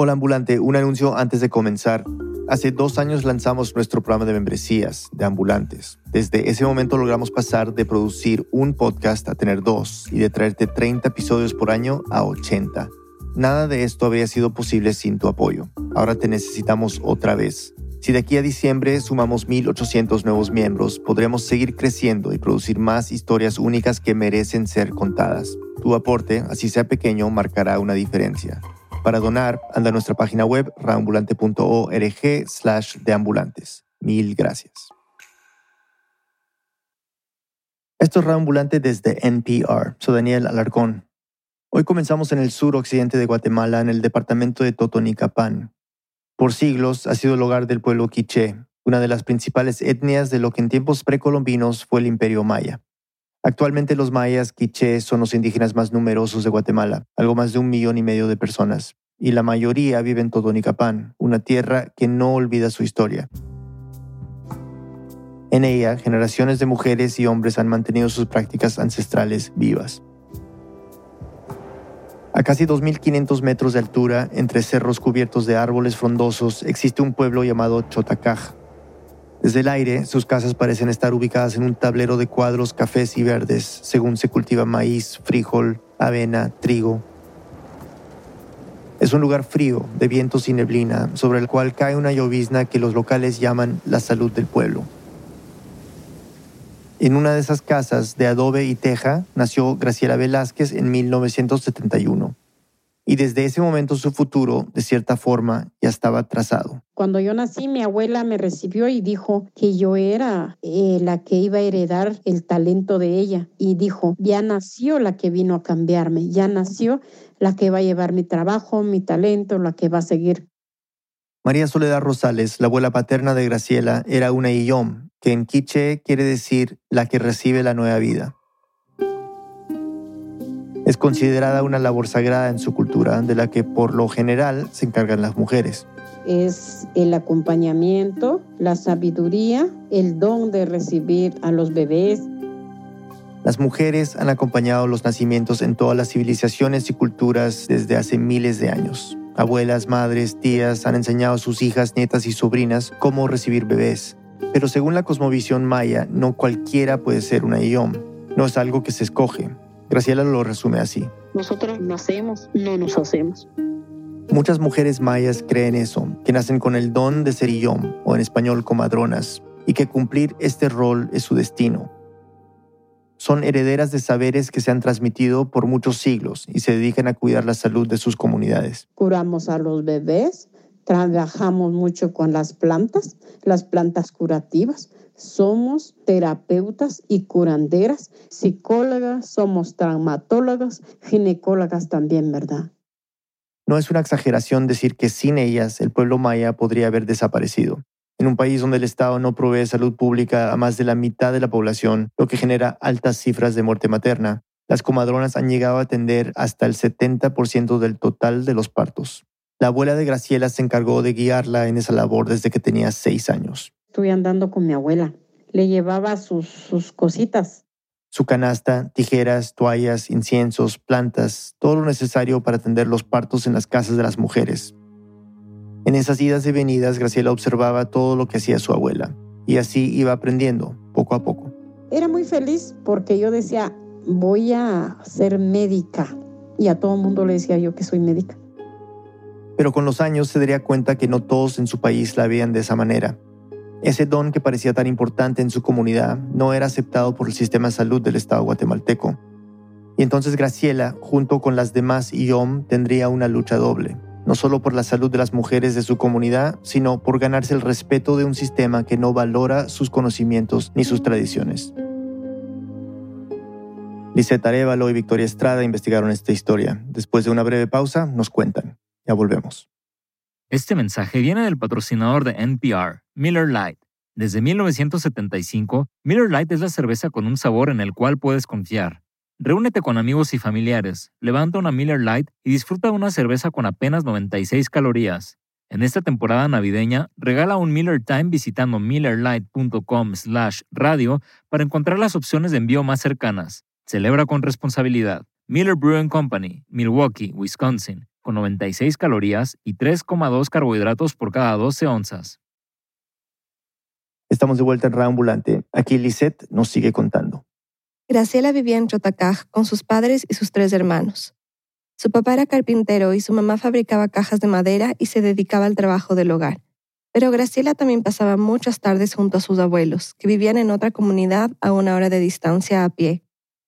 Hola ambulante, un anuncio antes de comenzar. Hace dos años lanzamos nuestro programa de membresías de ambulantes. Desde ese momento logramos pasar de producir un podcast a tener dos y de traerte 30 episodios por año a 80. Nada de esto habría sido posible sin tu apoyo. Ahora te necesitamos otra vez. Si de aquí a diciembre sumamos 1.800 nuevos miembros, podremos seguir creciendo y producir más historias únicas que merecen ser contadas. Tu aporte, así sea pequeño, marcará una diferencia. Para donar, anda a nuestra página web raambulante.org slash deambulantes. Mil gracias. Esto es Raambulante desde NPR. Soy Daniel Alarcón. Hoy comenzamos en el sur occidente de Guatemala, en el departamento de Totonicapán. Por siglos ha sido el hogar del pueblo quiché, una de las principales etnias de lo que en tiempos precolombinos fue el imperio maya. Actualmente los mayas quiché son los indígenas más numerosos de Guatemala, algo más de un millón y medio de personas, y la mayoría vive en Totonicapán, una tierra que no olvida su historia. En ella, generaciones de mujeres y hombres han mantenido sus prácticas ancestrales vivas. A casi 2.500 metros de altura, entre cerros cubiertos de árboles frondosos, existe un pueblo llamado Chotacaj, desde el aire, sus casas parecen estar ubicadas en un tablero de cuadros cafés y verdes, según se cultiva maíz, frijol, avena, trigo. Es un lugar frío, de vientos y neblina, sobre el cual cae una llovizna que los locales llaman la salud del pueblo. En una de esas casas de adobe y teja nació Graciela Velázquez en 1971 y desde ese momento su futuro, de cierta forma, ya estaba trazado. Cuando yo nací, mi abuela me recibió y dijo que yo era eh, la que iba a heredar el talento de ella. Y dijo, ya nació la que vino a cambiarme, ya nació la que va a llevar mi trabajo, mi talento, la que va a seguir. María Soledad Rosales, la abuela paterna de Graciela, era una Iyom, que en quiche quiere decir la que recibe la nueva vida. Es considerada una labor sagrada en su cultura, de la que por lo general se encargan las mujeres. Es el acompañamiento, la sabiduría, el don de recibir a los bebés. Las mujeres han acompañado los nacimientos en todas las civilizaciones y culturas desde hace miles de años. Abuelas, madres, tías han enseñado a sus hijas, nietas y sobrinas cómo recibir bebés. Pero según la cosmovisión maya, no cualquiera puede ser una Iyom. No es algo que se escoge, Graciela lo resume así. Nosotros nacemos, no nos hacemos. Muchas mujeres mayas creen eso, que nacen con el don de ser yom, o en español comadronas, y que cumplir este rol es su destino. Son herederas de saberes que se han transmitido por muchos siglos y se dedican a cuidar la salud de sus comunidades. Curamos a los bebés, trabajamos mucho con las plantas, las plantas curativas, somos terapeutas y curanderas, psicólogas, somos traumatólogas, ginecólogas también, ¿verdad? No es una exageración decir que sin ellas el pueblo maya podría haber desaparecido. En un país donde el Estado no provee salud pública a más de la mitad de la población, lo que genera altas cifras de muerte materna, las comadronas han llegado a atender hasta el 70% del total de los partos. La abuela de Graciela se encargó de guiarla en esa labor desde que tenía seis años. Estuve andando con mi abuela. Le llevaba sus, sus cositas. Su canasta, tijeras, toallas, inciensos, plantas, todo lo necesario para atender los partos en las casas de las mujeres. En esas idas y venidas, Graciela observaba todo lo que hacía su abuela y así iba aprendiendo poco a poco. Era muy feliz porque yo decía, voy a ser médica y a todo el mundo le decía yo que soy médica. Pero con los años se daría cuenta que no todos en su país la veían de esa manera ese don que parecía tan importante en su comunidad no era aceptado por el sistema de salud del Estado guatemalteco. Y entonces Graciela, junto con las demás IOM, tendría una lucha doble, no solo por la salud de las mujeres de su comunidad, sino por ganarse el respeto de un sistema que no valora sus conocimientos ni sus tradiciones. Lisette Arevalo y Victoria Estrada investigaron esta historia. Después de una breve pausa, nos cuentan. Ya volvemos. Este mensaje viene del patrocinador de NPR, Miller Lite. Desde 1975, Miller Lite es la cerveza con un sabor en el cual puedes confiar. Reúnete con amigos y familiares, levanta una Miller Lite y disfruta de una cerveza con apenas 96 calorías. En esta temporada navideña, regala un Miller Time visitando millerlite.com/radio para encontrar las opciones de envío más cercanas. Celebra con responsabilidad. Miller Brewing Company, Milwaukee, Wisconsin con 96 calorías y 3,2 carbohidratos por cada 12 onzas. Estamos de vuelta en Reambulante. Aquí Lisette nos sigue contando. Graciela vivía en Chotacaj con sus padres y sus tres hermanos. Su papá era carpintero y su mamá fabricaba cajas de madera y se dedicaba al trabajo del hogar. Pero Graciela también pasaba muchas tardes junto a sus abuelos, que vivían en otra comunidad a una hora de distancia a pie.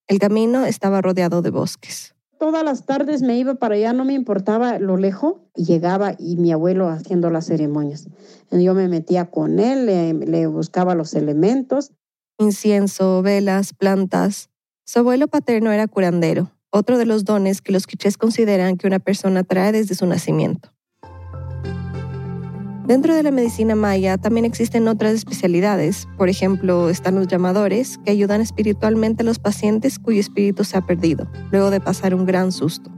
El camino estaba rodeado de bosques. Todas las tardes me iba para allá, no me importaba lo lejos, y llegaba y mi abuelo haciendo las ceremonias. Yo me metía con él, le, le buscaba los elementos. Incienso, velas, plantas. Su abuelo paterno era curandero, otro de los dones que los quichés consideran que una persona trae desde su nacimiento. Dentro de la medicina maya también existen otras especialidades. Por ejemplo, están los llamadores, que ayudan espiritualmente a los pacientes cuyo espíritu se ha perdido, luego de pasar un gran susto.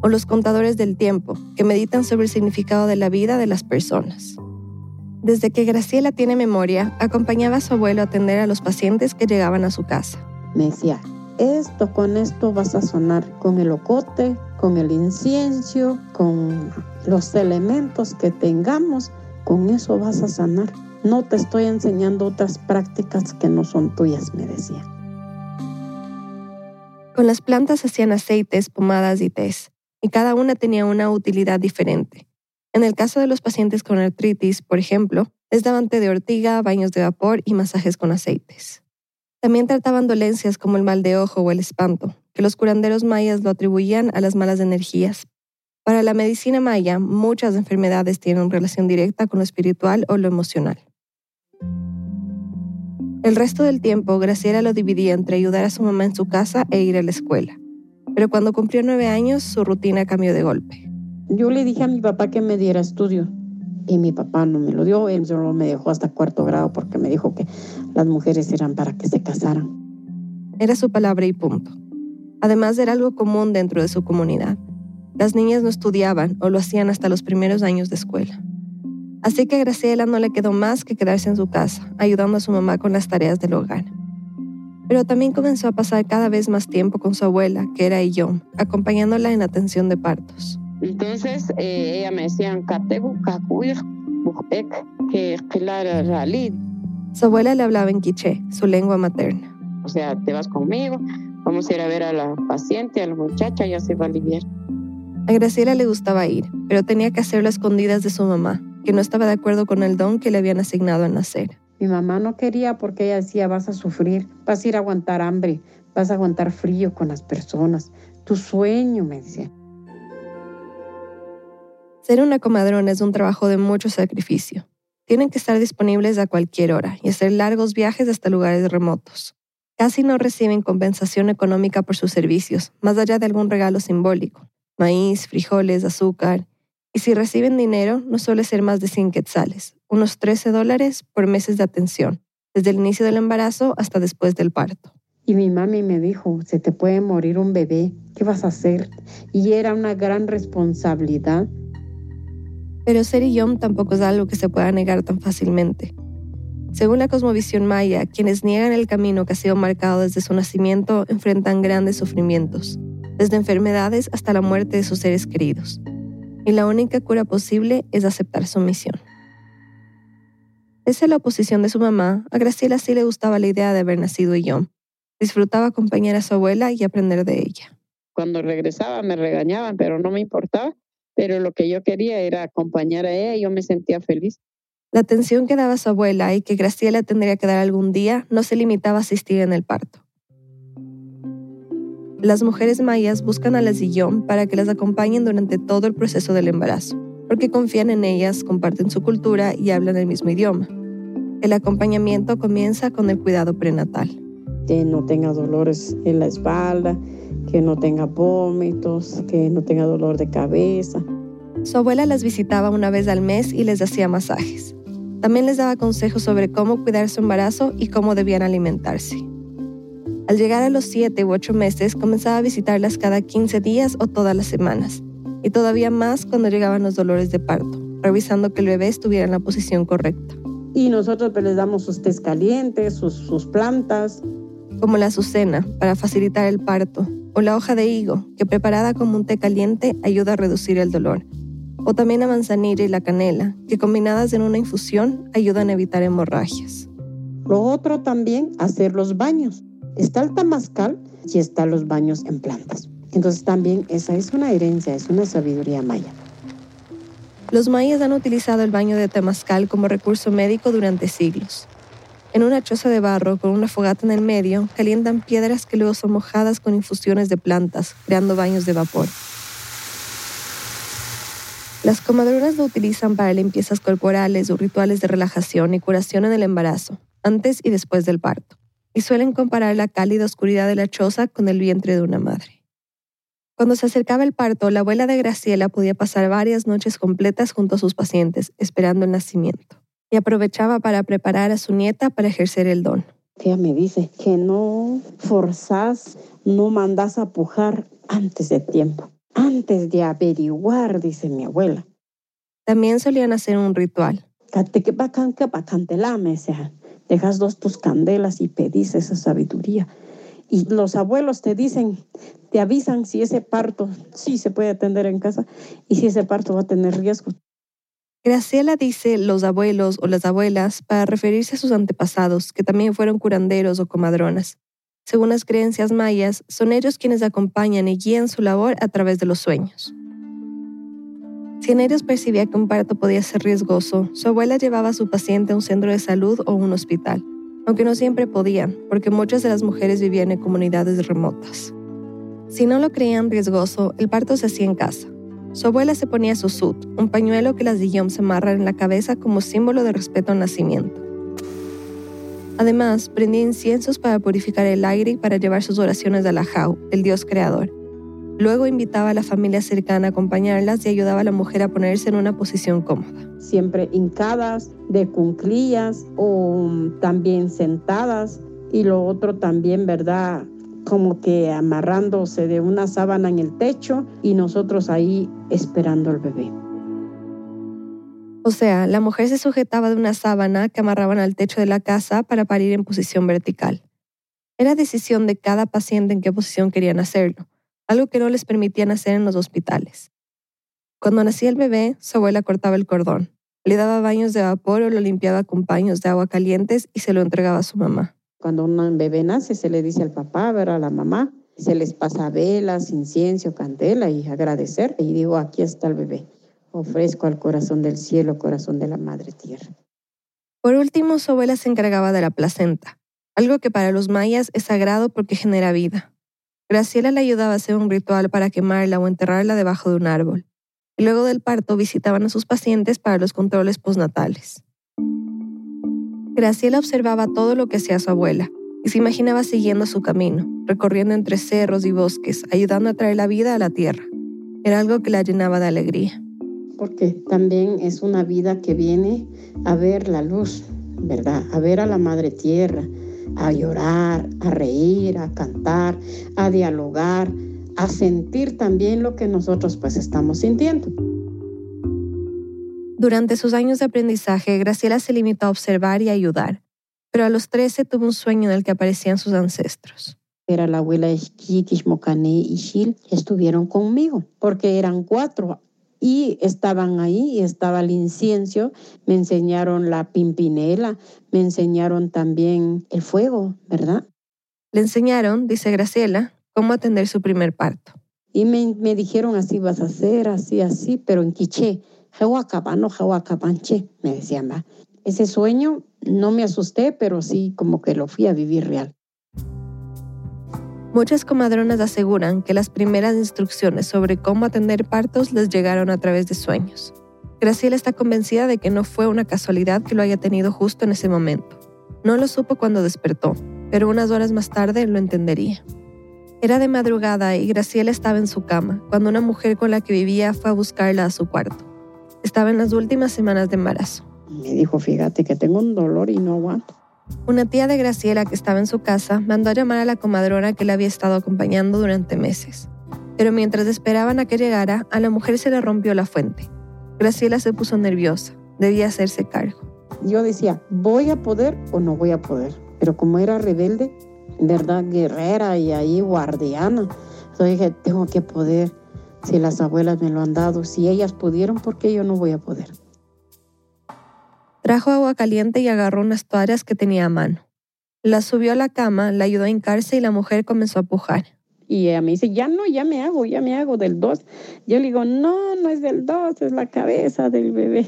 O los contadores del tiempo, que meditan sobre el significado de la vida de las personas. Desde que Graciela tiene memoria, acompañaba a su abuelo a atender a los pacientes que llegaban a su casa. Me decía, esto con esto vas a sonar con el ocote, con el incienso, con los elementos que tengamos con eso vas a sanar. No te estoy enseñando otras prácticas que no son tuyas, me decía. Con las plantas hacían aceites, pomadas y tés, y cada una tenía una utilidad diferente. En el caso de los pacientes con artritis, por ejemplo, les daban té de ortiga, baños de vapor y masajes con aceites. También trataban dolencias como el mal de ojo o el espanto, que los curanderos mayas lo atribuían a las malas energías, para la medicina maya, muchas enfermedades tienen relación directa con lo espiritual o lo emocional. El resto del tiempo, Graciela lo dividía entre ayudar a su mamá en su casa e ir a la escuela. Pero cuando cumplió nueve años, su rutina cambió de golpe. Yo le dije a mi papá que me diera estudio y mi papá no me lo dio, él solo me dejó hasta cuarto grado porque me dijo que las mujeres eran para que se casaran. Era su palabra y punto. Además era algo común dentro de su comunidad. Las niñas no estudiaban o lo hacían hasta los primeros años de escuela. Así que a Graciela no le quedó más que quedarse en su casa, ayudando a su mamá con las tareas del hogar. Pero también comenzó a pasar cada vez más tiempo con su abuela, que era yo, acompañándola en atención de partos. Entonces eh, ella me decía, Su abuela le hablaba en quiché, su lengua materna. O sea, te vas conmigo, vamos a ir a ver a la paciente, a la muchacha, ya se va a aliviar. A Graciela le gustaba ir, pero tenía que hacerlo a escondidas de su mamá, que no estaba de acuerdo con el don que le habían asignado al nacer. Mi mamá no quería porque ella decía, vas a sufrir, vas a ir a aguantar hambre, vas a aguantar frío con las personas. Tu sueño, me decía. Ser una comadrona es un trabajo de mucho sacrificio. Tienen que estar disponibles a cualquier hora y hacer largos viajes hasta lugares remotos. Casi no reciben compensación económica por sus servicios, más allá de algún regalo simbólico maíz, frijoles, azúcar. Y si reciben dinero, no suele ser más de 100 quetzales, unos 13 dólares por meses de atención, desde el inicio del embarazo hasta después del parto. Y mi mami me dijo, se te puede morir un bebé, ¿qué vas a hacer? Y era una gran responsabilidad. Pero ser yom tampoco es algo que se pueda negar tan fácilmente. Según la cosmovisión maya, quienes niegan el camino que ha sido marcado desde su nacimiento enfrentan grandes sufrimientos desde enfermedades hasta la muerte de sus seres queridos. Y la única cura posible es aceptar su misión. Pese a la oposición de su mamá, a Graciela sí le gustaba la idea de haber nacido yo. Disfrutaba acompañar a su abuela y aprender de ella. Cuando regresaba me regañaban, pero no me importaba. Pero lo que yo quería era acompañar a ella y yo me sentía feliz. La atención que daba su abuela y que Graciela tendría que dar algún día no se limitaba a asistir en el parto. Las mujeres mayas buscan a las Zillón para que las acompañen durante todo el proceso del embarazo, porque confían en ellas, comparten su cultura y hablan el mismo idioma. El acompañamiento comienza con el cuidado prenatal. Que no tenga dolores en la espalda, que no tenga vómitos, que no tenga dolor de cabeza. Su abuela las visitaba una vez al mes y les hacía masajes. También les daba consejos sobre cómo cuidar su embarazo y cómo debían alimentarse. Al llegar a los 7 u 8 meses, comenzaba a visitarlas cada 15 días o todas las semanas, y todavía más cuando llegaban los dolores de parto, revisando que el bebé estuviera en la posición correcta. Y nosotros pues, les damos sus tés calientes, sus, sus plantas, como la azucena para facilitar el parto, o la hoja de higo, que preparada como un té caliente ayuda a reducir el dolor, o también la manzanilla y la canela, que combinadas en una infusión ayudan a evitar hemorragias. Lo otro también, hacer los baños. Está el tamascal y está los baños en plantas. Entonces también esa es una herencia, es una sabiduría maya. Los mayas han utilizado el baño de temazcal como recurso médico durante siglos. En una choza de barro con una fogata en el medio, calientan piedras que luego son mojadas con infusiones de plantas, creando baños de vapor. Las comadronas lo utilizan para limpiezas corporales o rituales de relajación y curación en el embarazo, antes y después del parto, y suelen comparar la cálida oscuridad de la choza con el vientre de una madre. Cuando se acercaba el parto, la abuela de Graciela podía pasar varias noches completas junto a sus pacientes, esperando el nacimiento y aprovechaba para preparar a su nieta para ejercer el don. Ella me dice que no forzás, no mandas a pujar antes de tiempo, antes de averiguar, dice mi abuela. También solían hacer un ritual. Dejas dos tus candelas y pedís esa sabiduría. Y los abuelos te dicen, te avisan si ese parto sí se puede atender en casa y si ese parto va a tener riesgo. Graciela dice los abuelos o las abuelas para referirse a sus antepasados, que también fueron curanderos o comadronas. Según las creencias mayas, son ellos quienes acompañan y guían su labor a través de los sueños. Si en ellos percibía que un parto podía ser riesgoso, su abuela llevaba a su paciente a un centro de salud o un hospital, aunque no siempre podían, porque muchas de las mujeres vivían en comunidades remotas. Si no lo creían riesgoso, el parto se hacía en casa, su abuela se ponía su sut, un pañuelo que las Guillaume se amarran en la cabeza como símbolo de respeto al nacimiento. Además, prendía inciensos para purificar el aire y para llevar sus oraciones a la Jau, el dios creador. Luego invitaba a la familia cercana a acompañarlas y ayudaba a la mujer a ponerse en una posición cómoda. Siempre hincadas, de cunclillas o también sentadas. Y lo otro también, ¿verdad? como que amarrándose de una sábana en el techo y nosotros ahí esperando al bebé. O sea, la mujer se sujetaba de una sábana que amarraban al techo de la casa para parir en posición vertical. Era decisión de cada paciente en qué posición querían hacerlo, algo que no les permitían hacer en los hospitales. Cuando nacía el bebé, su abuela cortaba el cordón, le daba baños de vapor o lo limpiaba con paños de agua calientes y se lo entregaba a su mamá. Cuando un bebé nace, se le dice al papá, ver a la mamá, se les pasa velas, incienso, candela y agradecer. Y digo, aquí está el bebé. Ofrezco al corazón del cielo, corazón de la madre tierra. Por último, su abuela se encargaba de la placenta, algo que para los mayas es sagrado porque genera vida. Graciela le ayudaba a hacer un ritual para quemarla o enterrarla debajo de un árbol. Y luego del parto visitaban a sus pacientes para los controles postnatales. Graciela observaba todo lo que hacía su abuela y se imaginaba siguiendo su camino, recorriendo entre cerros y bosques, ayudando a traer la vida a la tierra. Era algo que la llenaba de alegría. Porque también es una vida que viene a ver la luz, ¿verdad? A ver a la madre tierra, a llorar, a reír, a cantar, a dialogar, a sentir también lo que nosotros pues estamos sintiendo. Durante sus años de aprendizaje, Graciela se limitó a observar y ayudar, pero a los 13 tuvo un sueño en el que aparecían sus ancestros. Era la abuela Chiquis, Mocane y Shil, estuvieron conmigo, porque eran cuatro y estaban ahí y estaba el incienso, me enseñaron la pimpinela, me enseñaron también el fuego, ¿verdad? Le enseñaron, dice Graciela, cómo atender su primer parto. Y me, me dijeron así vas a hacer, así, así, pero en quiché me decían, va. Ese sueño no me asusté, pero sí como que lo fui a vivir real. Muchas comadronas aseguran que las primeras instrucciones sobre cómo atender partos les llegaron a través de sueños. Graciela está convencida de que no fue una casualidad que lo haya tenido justo en ese momento. No lo supo cuando despertó, pero unas horas más tarde lo entendería. Era de madrugada y Graciela estaba en su cama cuando una mujer con la que vivía fue a buscarla a su cuarto. Estaba en las últimas semanas de embarazo. Me dijo, fíjate que tengo un dolor y no aguanto. Una tía de Graciela que estaba en su casa mandó a llamar a la comadrona que la había estado acompañando durante meses. Pero mientras esperaban a que llegara, a la mujer se le rompió la fuente. Graciela se puso nerviosa, debía hacerse cargo. Yo decía, ¿voy a poder o no voy a poder? Pero como era rebelde, ¿verdad? Guerrera y ahí guardiana. Entonces dije, tengo que poder, si las abuelas me lo han dado, si ellas pudieron, ¿por qué yo no voy a poder? Trajo agua caliente y agarró unas toallas que tenía a mano. La subió a la cama, la ayudó a hincarse y la mujer comenzó a pujar. Y ella me dice, ya no, ya me hago, ya me hago del 2. Yo le digo, no, no es del 2, es la cabeza del bebé.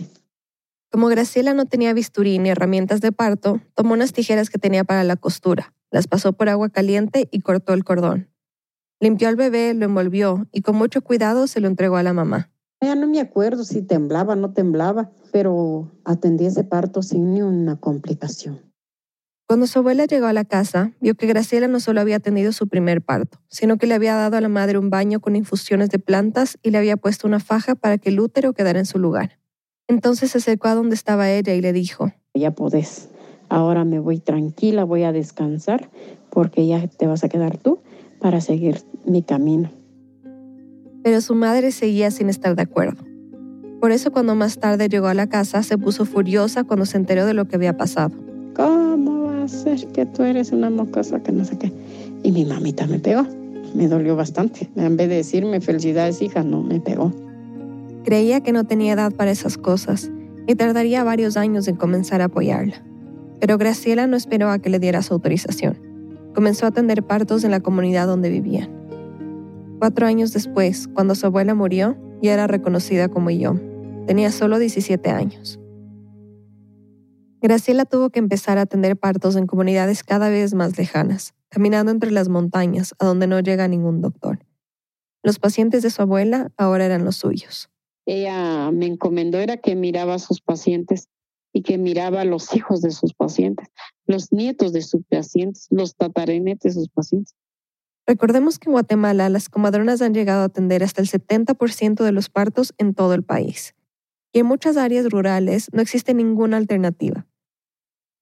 Como Graciela no tenía bisturí ni herramientas de parto, tomó unas tijeras que tenía para la costura, las pasó por agua caliente y cortó el cordón. Limpió al bebé, lo envolvió y con mucho cuidado se lo entregó a la mamá. Ya no me acuerdo si temblaba o no temblaba, pero atendí ese parto sin ni una complicación. Cuando su abuela llegó a la casa, vio que Graciela no solo había tenido su primer parto, sino que le había dado a la madre un baño con infusiones de plantas y le había puesto una faja para que el útero quedara en su lugar. Entonces se acercó a donde estaba ella y le dijo, Ya podés, ahora me voy tranquila, voy a descansar, porque ya te vas a quedar tú para seguir mi camino. Pero su madre seguía sin estar de acuerdo. Por eso cuando más tarde llegó a la casa se puso furiosa cuando se enteró de lo que había pasado. ¿Cómo ser que tú eres una mocosa que no sé qué. Y mi mamita me pegó. Me dolió bastante. En vez de decirme felicidades, hija, no, me pegó. Creía que no tenía edad para esas cosas y tardaría varios años en comenzar a apoyarla. Pero Graciela no esperó a que le diera su autorización. Comenzó a atender partos en la comunidad donde vivían. Cuatro años después, cuando su abuela murió, ya era reconocida como yo. Tenía solo 17 años. Graciela tuvo que empezar a atender partos en comunidades cada vez más lejanas, caminando entre las montañas a donde no llega ningún doctor. Los pacientes de su abuela ahora eran los suyos. Ella me encomendó era que miraba a sus pacientes y que miraba a los hijos de sus pacientes, los nietos de sus pacientes, los tataranetes de sus pacientes. Recordemos que en Guatemala las comadronas han llegado a atender hasta el 70% de los partos en todo el país. Y en muchas áreas rurales no existe ninguna alternativa.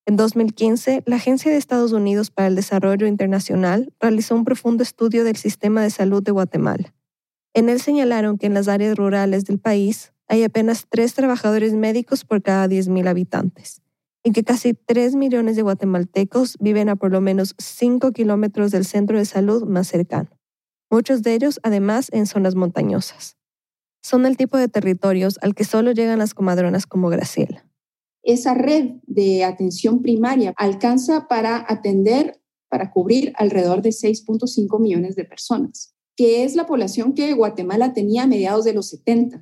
En 2015, la Agencia de Estados Unidos para el Desarrollo Internacional realizó un profundo estudio del sistema de salud de Guatemala. En él señalaron que en las áreas rurales del país hay apenas tres trabajadores médicos por cada 10.000 habitantes y que casi 3 millones de guatemaltecos viven a por lo menos 5 kilómetros del centro de salud más cercano, muchos de ellos además en zonas montañosas. Son el tipo de territorios al que solo llegan las comadronas como Graciela esa red de atención primaria alcanza para atender, para cubrir alrededor de 6.5 millones de personas, que es la población que Guatemala tenía a mediados de los 70.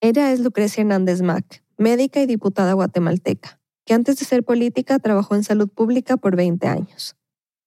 Ella es Lucrecia Hernández Mac, médica y diputada guatemalteca, que antes de ser política trabajó en salud pública por 20 años.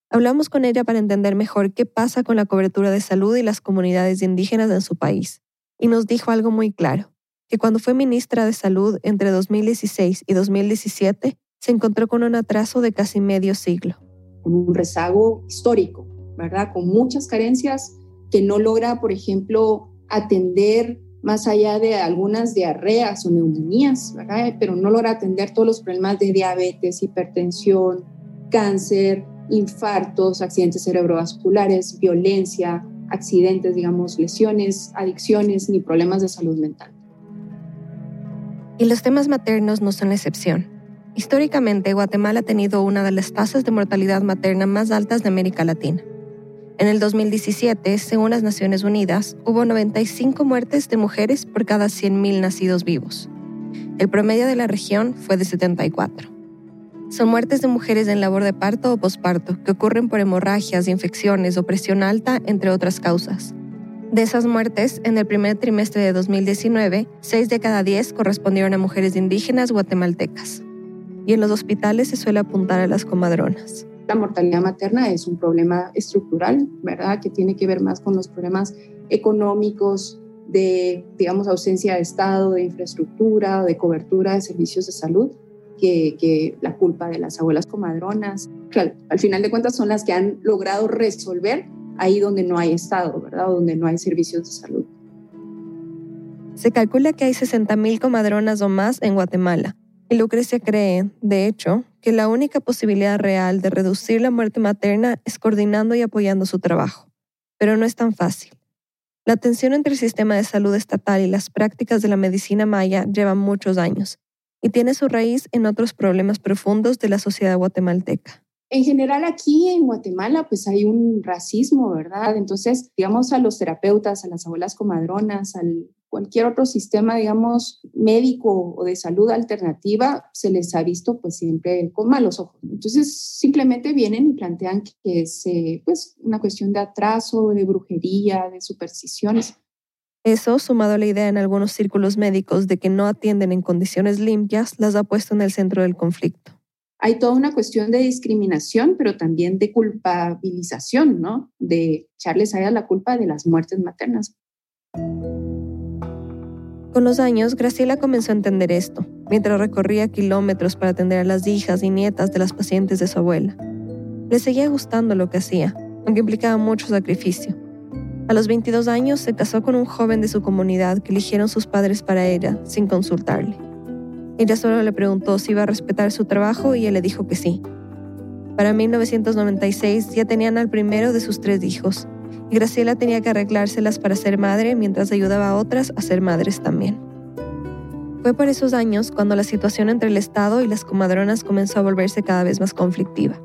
Hablamos con ella para entender mejor qué pasa con la cobertura de salud y las comunidades indígenas en su país, y nos dijo algo muy claro que cuando fue ministra de Salud entre 2016 y 2017 se encontró con un atraso de casi medio siglo. Un rezago histórico, ¿verdad? Con muchas carencias que no logra, por ejemplo, atender más allá de algunas diarreas o neumonías, ¿verdad? Pero no logra atender todos los problemas de diabetes, hipertensión, cáncer, infartos, accidentes cerebrovasculares, violencia, accidentes, digamos, lesiones, adicciones ni problemas de salud mental. Y los temas maternos no son la excepción. Históricamente, Guatemala ha tenido una de las tasas de mortalidad materna más altas de América Latina. En el 2017, según las Naciones Unidas, hubo 95 muertes de mujeres por cada 100.000 nacidos vivos. El promedio de la región fue de 74. Son muertes de mujeres en labor de parto o posparto que ocurren por hemorragias, infecciones o presión alta, entre otras causas. De esas muertes, en el primer trimestre de 2019, 6 de cada 10 correspondieron a mujeres indígenas guatemaltecas. Y en los hospitales se suele apuntar a las comadronas. La mortalidad materna es un problema estructural, ¿verdad? Que tiene que ver más con los problemas económicos, de, digamos, ausencia de Estado, de infraestructura, de cobertura de servicios de salud, que, la culpa de las abuelas comadronas. Claro, al final de cuentas son las que han logrado resolver ahí donde no hay Estado, ¿verdad? donde no hay servicios de salud. Se calcula que hay 60.000 comadronas o más en Guatemala. Y Lucrecia cree, de hecho, que la única posibilidad real de reducir la muerte materna es coordinando y apoyando su trabajo. Pero no es tan fácil. La tensión entre el sistema de salud estatal y las prácticas de la medicina maya lleva muchos años y tiene su raíz en otros problemas profundos de la sociedad guatemalteca En general aquí en Guatemala pues hay un racismo, ¿verdad? Entonces, digamos a los terapeutas, a las abuelas comadronas, al cualquier otro sistema, digamos, médico o de salud alternativa, se les ha visto pues siempre con malos ojos. Entonces, simplemente vienen y plantean que es eh, pues una cuestión de atraso, de brujería, de supersticiones. Eso, sumado a la idea en algunos círculos médicos de que no atienden en condiciones limpias, las ha puesto en el centro del conflicto. Hay toda una cuestión de discriminación, pero también de culpabilización, ¿no? De echarles a la culpa de las muertes maternas. Con los años, Graciela comenzó a entender esto, mientras recorría kilómetros para atender a las hijas y nietas de las pacientes de su abuela. Le seguía gustando lo que hacía, aunque implicaba mucho sacrificio. A los 22 años se casó con un joven de su comunidad que eligieron sus padres para ella, sin consultarle. Ella solo le preguntó si iba a respetar su trabajo y él le dijo que sí. Para 1996 ya tenían al primero de sus tres hijos, y Graciela tenía que arreglárselas para ser madre mientras ayudaba a otras a ser madres también. Fue por esos años cuando la situación entre el Estado y las comadronas comenzó a volverse cada vez más conflictiva.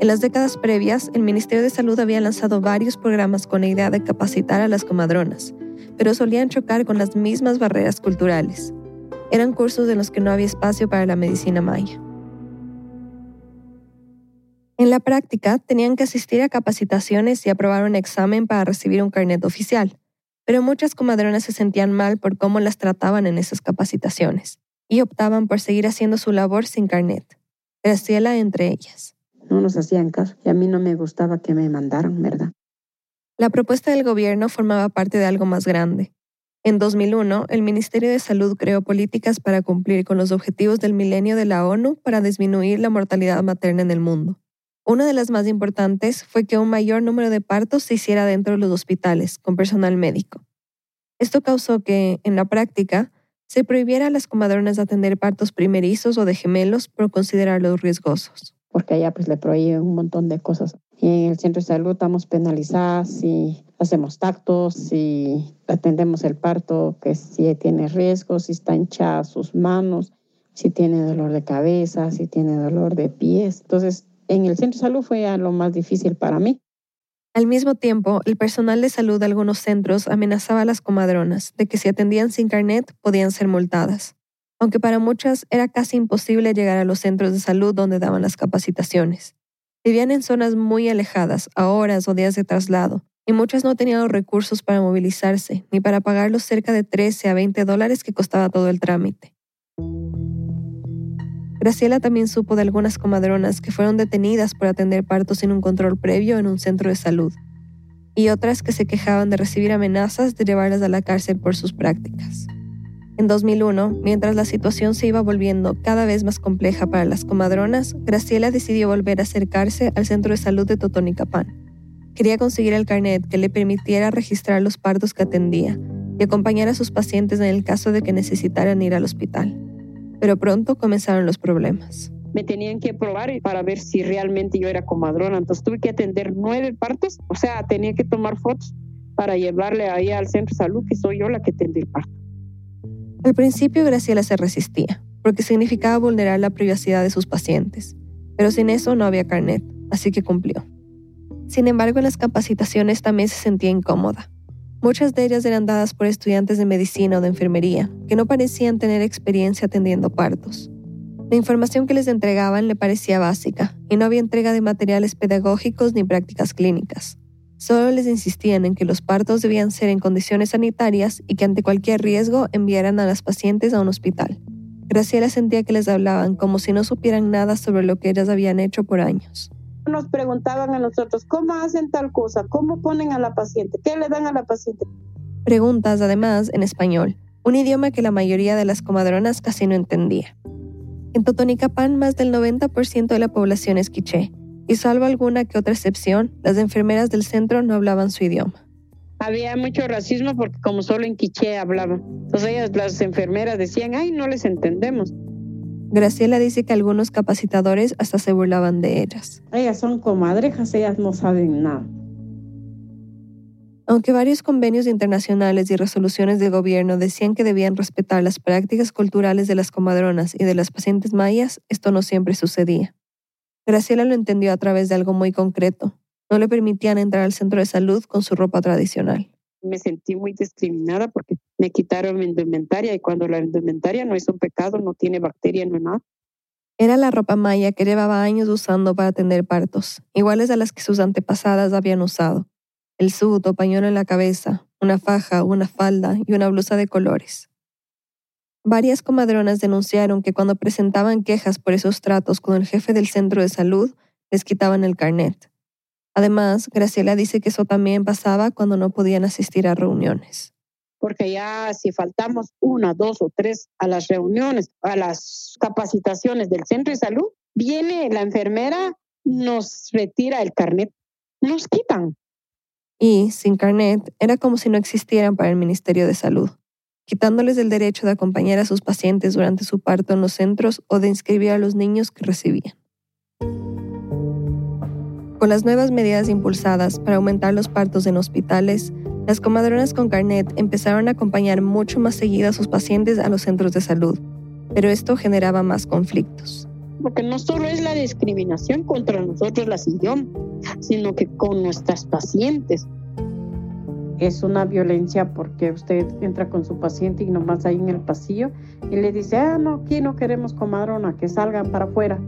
En las décadas previas, el Ministerio de Salud había lanzado varios programas con la idea de capacitar a las comadronas, pero solían chocar con las mismas barreras culturales. Eran cursos en los que no había espacio para la medicina maya. En la práctica, tenían que asistir a capacitaciones y aprobar un examen para recibir un carnet oficial, pero muchas comadronas se sentían mal por cómo las trataban en esas capacitaciones y optaban por seguir haciendo su labor sin carnet. Graciela entre ellas. No nos hacían caso y a mí no me gustaba que me mandaran, ¿verdad? La propuesta del gobierno formaba parte de algo más grande. En 2001, el Ministerio de Salud creó políticas para cumplir con los objetivos del milenio de la ONU para disminuir la mortalidad materna en el mundo. Una de las más importantes fue que un mayor número de partos se hiciera dentro de los hospitales, con personal médico. Esto causó que, en la práctica, se prohibiera a las comadronas atender partos primerizos o de gemelos por considerarlos riesgosos. Porque allá pues le prohíben un montón de cosas. Y en el centro de salud estamos penalizadas si hacemos tactos, si atendemos el parto, que si tiene riesgos, si está hinchada sus manos, si tiene dolor de cabeza, si tiene dolor de pies. Entonces, en el centro de salud fue lo más difícil para mí. Al mismo tiempo, el personal de salud de algunos centros amenazaba a las comadronas de que si atendían sin carnet podían ser multadas, aunque para muchas era casi imposible llegar a los centros de salud donde daban las capacitaciones. Vivían en zonas muy alejadas, a horas o días de traslado, y muchas no tenían los recursos para movilizarse ni para pagar los cerca de 13 a 20 dólares que costaba todo el trámite. Graciela también supo de algunas comadronas que fueron detenidas por atender partos sin un control previo en un centro de salud, y otras que se quejaban de recibir amenazas de llevarlas a la cárcel por sus prácticas. En 2001, mientras la situación se iba volviendo cada vez más compleja para las comadronas, Graciela decidió volver a acercarse al centro de salud de Totonicapán. Quería conseguir el carnet que le permitiera registrar los partos que atendía y acompañar a sus pacientes en el caso de que necesitaran ir al hospital pero pronto comenzaron los problemas. Me tenían que probar para ver si realmente yo era comadrona, entonces tuve que atender nueve partos, o sea, tenía que tomar fotos para llevarle ahí al centro de salud, que soy yo la que atendí el parto. Al principio Graciela se resistía, porque significaba vulnerar la privacidad de sus pacientes, pero sin eso no había carnet, así que cumplió. Sin embargo, en las capacitaciones también se sentía incómoda. Muchas de ellas eran dadas por estudiantes de medicina o de enfermería, que no parecían tener experiencia atendiendo partos. La información que les entregaban le parecía básica y no había entrega de materiales pedagógicos ni prácticas clínicas. Solo les insistían en que los partos debían ser en condiciones sanitarias y que ante cualquier riesgo enviaran a las pacientes a un hospital. Graciela sentía que les hablaban como si no supieran nada sobre lo que ellas habían hecho por años nos preguntaban a nosotros, ¿cómo hacen tal cosa? ¿Cómo ponen a la paciente? ¿Qué le dan a la paciente? Preguntas, además, en español, un idioma que la mayoría de las comadronas casi no entendía. En Totonicapán, más del 90% de la población es quiché, y salvo alguna que otra excepción, las enfermeras del centro no hablaban su idioma. Había mucho racismo porque como solo en quiché hablaban. Entonces ellas, las enfermeras decían, ay, no les entendemos. Graciela dice que algunos capacitadores hasta se burlaban de ellas. Ellas son comadrejas, ellas no saben nada. Aunque varios convenios internacionales y resoluciones del gobierno decían que debían respetar las prácticas culturales de las comadronas y de las pacientes mayas, esto no siempre sucedía. Graciela lo entendió a través de algo muy concreto. No le permitían entrar al centro de salud con su ropa tradicional. Me sentí muy discriminada porque me quitaron mi indumentaria y cuando la indumentaria no es un pecado, no tiene bacteria, no nada. Era la ropa maya que llevaba años usando para atender partos, iguales a las que sus antepasadas habían usado. El sud o pañuelo en la cabeza, una faja, una falda y una blusa de colores. Varias comadronas denunciaron que cuando presentaban quejas por esos tratos con el jefe del centro de salud, les quitaban el carnet. Además, Graciela dice que eso también pasaba cuando no podían asistir a reuniones. Porque ya si faltamos una, dos o tres a las reuniones, a las capacitaciones del centro de salud, viene la enfermera, nos retira el carnet, nos quitan. Y, sin carnet, era como si no existieran para el Ministerio de Salud quitándoles el derecho de acompañar a sus pacientes durante su parto en los centros o de inscribir a los niños que recibían. Con las nuevas medidas impulsadas para aumentar los partos en hospitales, las comadronas con carnet empezaron a acompañar mucho más seguido a sus pacientes a los centros de salud, pero esto generaba más conflictos. Porque no solo es la discriminación contra nosotros las idiomas, sino que con nuestras pacientes, es una violencia porque usted entra con su paciente y nomás ahí en el pasillo y le dice, ah, no, aquí no queremos comadrona, que salgan para afuera.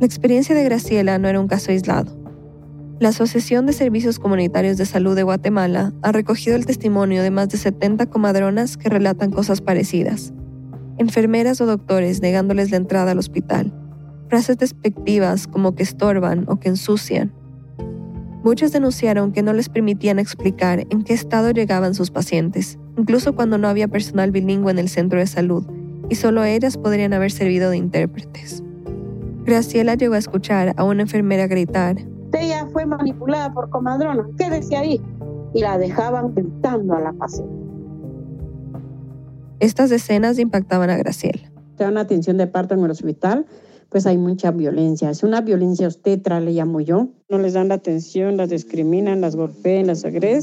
La experiencia de Graciela no era un caso aislado. La Asociación de Servicios Comunitarios de Salud de Guatemala ha recogido el testimonio de más de 70 comadronas que relatan cosas parecidas. Enfermeras o doctores negándoles la entrada al hospital. Frases despectivas como que estorban o que ensucian Muchos denunciaron que no les permitían explicar en qué estado llegaban sus pacientes, incluso cuando no había personal bilingüe en el centro de salud, y solo ellas podrían haber servido de intérpretes. Graciela llegó a escuchar a una enfermera gritar, Ella fue manipulada por comadrona, quédese ahí. Y la dejaban gritando a la paciente. Estas escenas impactaban a Graciela. Te dan atención de parto en el hospital pues hay mucha violencia. Es una violencia obstetra, le llamo yo. No les dan la atención, las discriminan, las golpean, las agreden.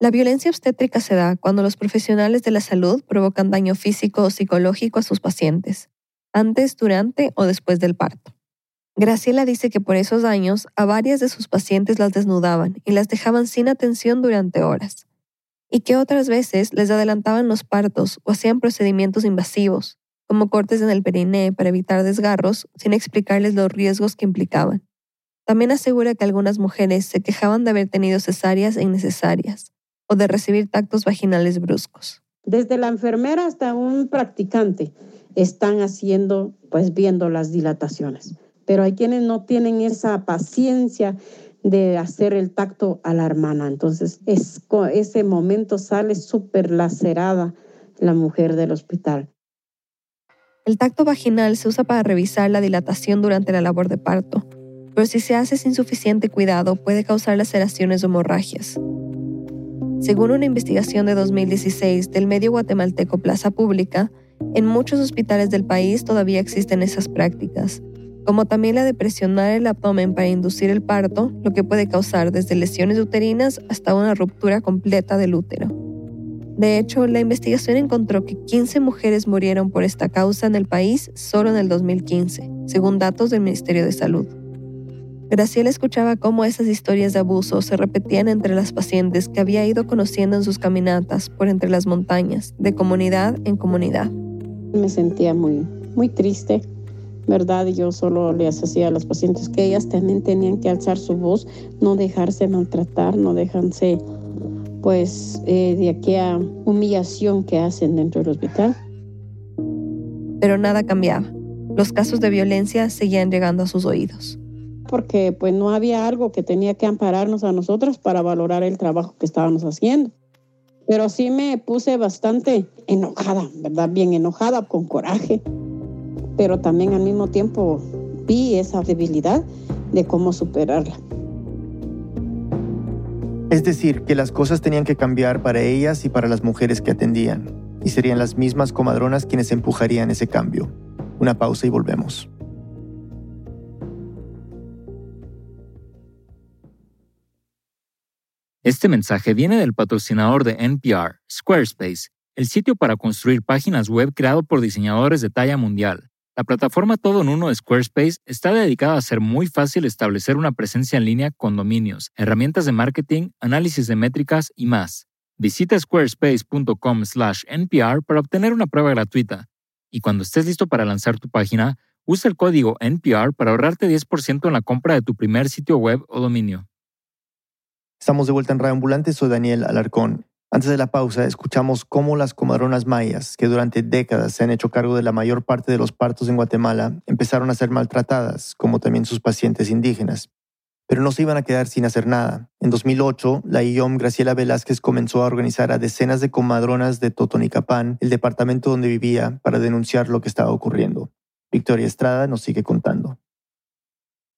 La violencia obstétrica se da cuando los profesionales de la salud provocan daño físico o psicológico a sus pacientes, antes, durante o después del parto. Graciela dice que por esos años a varias de sus pacientes las desnudaban y las dejaban sin atención durante horas, y que otras veces les adelantaban los partos o hacían procedimientos invasivos, como cortes en el periné para evitar desgarros, sin explicarles los riesgos que implicaban. También asegura que algunas mujeres se quejaban de haber tenido cesáreas innecesarias o de recibir tactos vaginales bruscos. Desde la enfermera hasta un practicante están haciendo, pues viendo las dilataciones. Pero hay quienes no tienen esa paciencia de hacer el tacto a la hermana. Entonces, es, ese momento sale súper lacerada la mujer del hospital. El tacto vaginal se usa para revisar la dilatación durante la labor de parto, pero si se hace sin suficiente cuidado puede causar laceraciones o hemorragias. Según una investigación de 2016 del medio guatemalteco Plaza Pública, en muchos hospitales del país todavía existen esas prácticas, como también la de presionar el abdomen para inducir el parto, lo que puede causar desde lesiones uterinas hasta una ruptura completa del útero. De hecho, la investigación encontró que 15 mujeres murieron por esta causa en el país solo en el 2015, según datos del Ministerio de Salud. Graciela escuchaba cómo esas historias de abuso se repetían entre las pacientes que había ido conociendo en sus caminatas por entre las montañas, de comunidad en comunidad. Me sentía muy, muy triste, ¿verdad? Yo solo les hacía a las pacientes que ellas también tenían que alzar su voz, no dejarse maltratar, no dejarse pues eh, de aquella humillación que hacen dentro del hospital. Pero nada cambiaba. Los casos de violencia seguían llegando a sus oídos. Porque pues no había algo que tenía que ampararnos a nosotros para valorar el trabajo que estábamos haciendo. Pero sí me puse bastante enojada, ¿verdad? Bien enojada, con coraje. Pero también al mismo tiempo vi esa debilidad de cómo superarla. Es decir, que las cosas tenían que cambiar para ellas y para las mujeres que atendían, y serían las mismas comadronas quienes empujarían ese cambio. Una pausa y volvemos. Este mensaje viene del patrocinador de NPR, Squarespace, el sitio para construir páginas web creado por diseñadores de talla mundial. La plataforma todo en uno de Squarespace está dedicada a hacer muy fácil establecer una presencia en línea con dominios, herramientas de marketing, análisis de métricas y más. Visita squarespace.com/npr para obtener una prueba gratuita. Y cuando estés listo para lanzar tu página, usa el código NPR para ahorrarte 10% en la compra de tu primer sitio web o dominio. Estamos de vuelta en Radio Ambulante, soy Daniel Alarcón. Antes de la pausa, escuchamos cómo las comadronas mayas, que durante décadas se han hecho cargo de la mayor parte de los partos en Guatemala, empezaron a ser maltratadas, como también sus pacientes indígenas. Pero no se iban a quedar sin hacer nada. En 2008, la IOM Graciela Velázquez comenzó a organizar a decenas de comadronas de Totonicapán, el departamento donde vivía, para denunciar lo que estaba ocurriendo. Victoria Estrada nos sigue contando.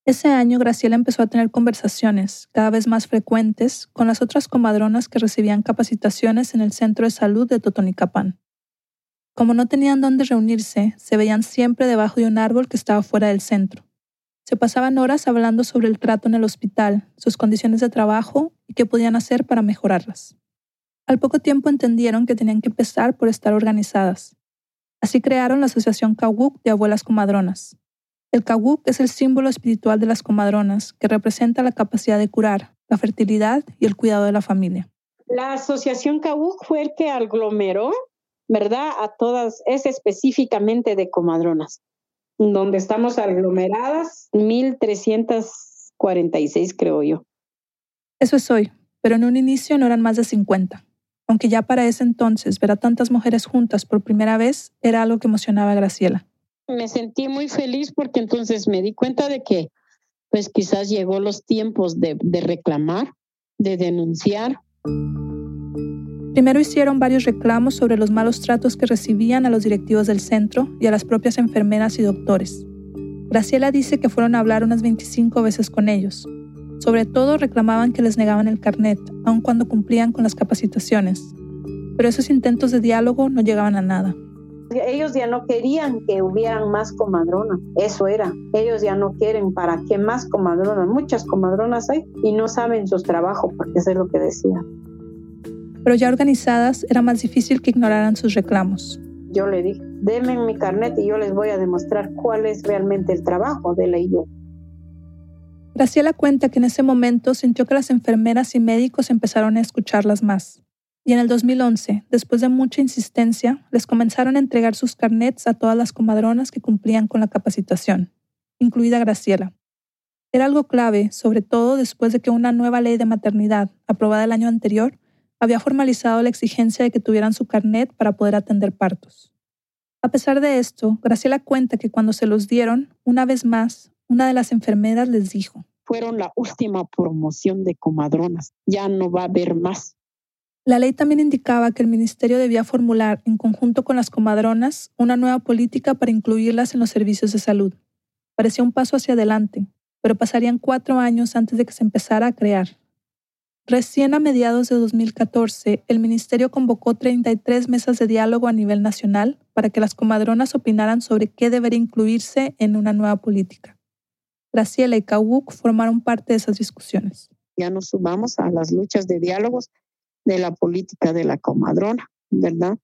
Ese año Graciela empezó a tener conversaciones, cada vez más frecuentes, con las otras comadronas que recibían capacitaciones en el Centro de Salud de Totonicapán. Como no tenían dónde reunirse, se veían siempre debajo de un árbol que estaba fuera del centro. Se pasaban horas hablando sobre el trato en el hospital, sus condiciones de trabajo y qué podían hacer para mejorarlas. Al poco tiempo entendieron que tenían que empezar por estar organizadas. Así crearon la Asociación Kawuk de Abuelas Comadronas, el kawuk es el símbolo espiritual de las comadronas, que representa la capacidad de curar, la fertilidad y el cuidado de la familia. La asociación kawuk fue el que aglomeró, ¿verdad? A todas, es específicamente de comadronas, donde estamos aglomeradas 1346, creo yo. Eso es hoy, pero en un inicio no eran más de 50. Aunque ya para ese entonces ver a tantas mujeres juntas por primera vez era algo que emocionaba a Graciela me sentí muy feliz porque entonces me di cuenta de que pues quizás llegó los tiempos de, de reclamar, de denunciar. Primero hicieron varios reclamos sobre los malos tratos que recibían a los directivos del centro y a las propias enfermeras y doctores. Graciela dice que fueron a hablar unas 25 veces con ellos. Sobre todo reclamaban que les negaban el carnet, aun cuando cumplían con las capacitaciones. Pero esos intentos de diálogo no llegaban a nada. Ellos ya no querían que hubieran más comadronas, eso era. Ellos ya no quieren para qué más comadronas. Muchas comadronas hay y no saben sus trabajos, porque eso es lo que decía. Pero ya organizadas era más difícil que ignoraran sus reclamos. Yo le dije, denme mi carnet y yo les voy a demostrar cuál es realmente el trabajo de la yo. Graciela cuenta que en ese momento sintió que las enfermeras y médicos empezaron a escucharlas más y en el 2011, después de mucha insistencia, les comenzaron a entregar sus carnets a todas las comadronas que cumplían con la capacitación, incluida Graciela. Era algo clave, sobre todo después de que una nueva ley de maternidad, aprobada el año anterior, había formalizado la exigencia de que tuvieran su carnet para poder atender partos. A pesar de esto, Graciela cuenta que cuando se los dieron, una vez más, una de las enfermeras les dijo, fueron la última promoción de comadronas, ya no va a haber más. La ley también indicaba que el ministerio debía formular, en conjunto con las comadronas, una nueva política para incluirlas en los servicios de salud. Parecía un paso hacia adelante, pero pasarían cuatro años antes de que se empezara a crear. Recién a mediados de 2014, el ministerio convocó 33 mesas de diálogo a nivel nacional para que las comadronas opinaran sobre qué debería incluirse en una nueva política. Graciela y Kawuk formaron parte de esas discusiones. Ya nos sumamos a las luchas de diálogos de la política de la comadrona, ¿verdad?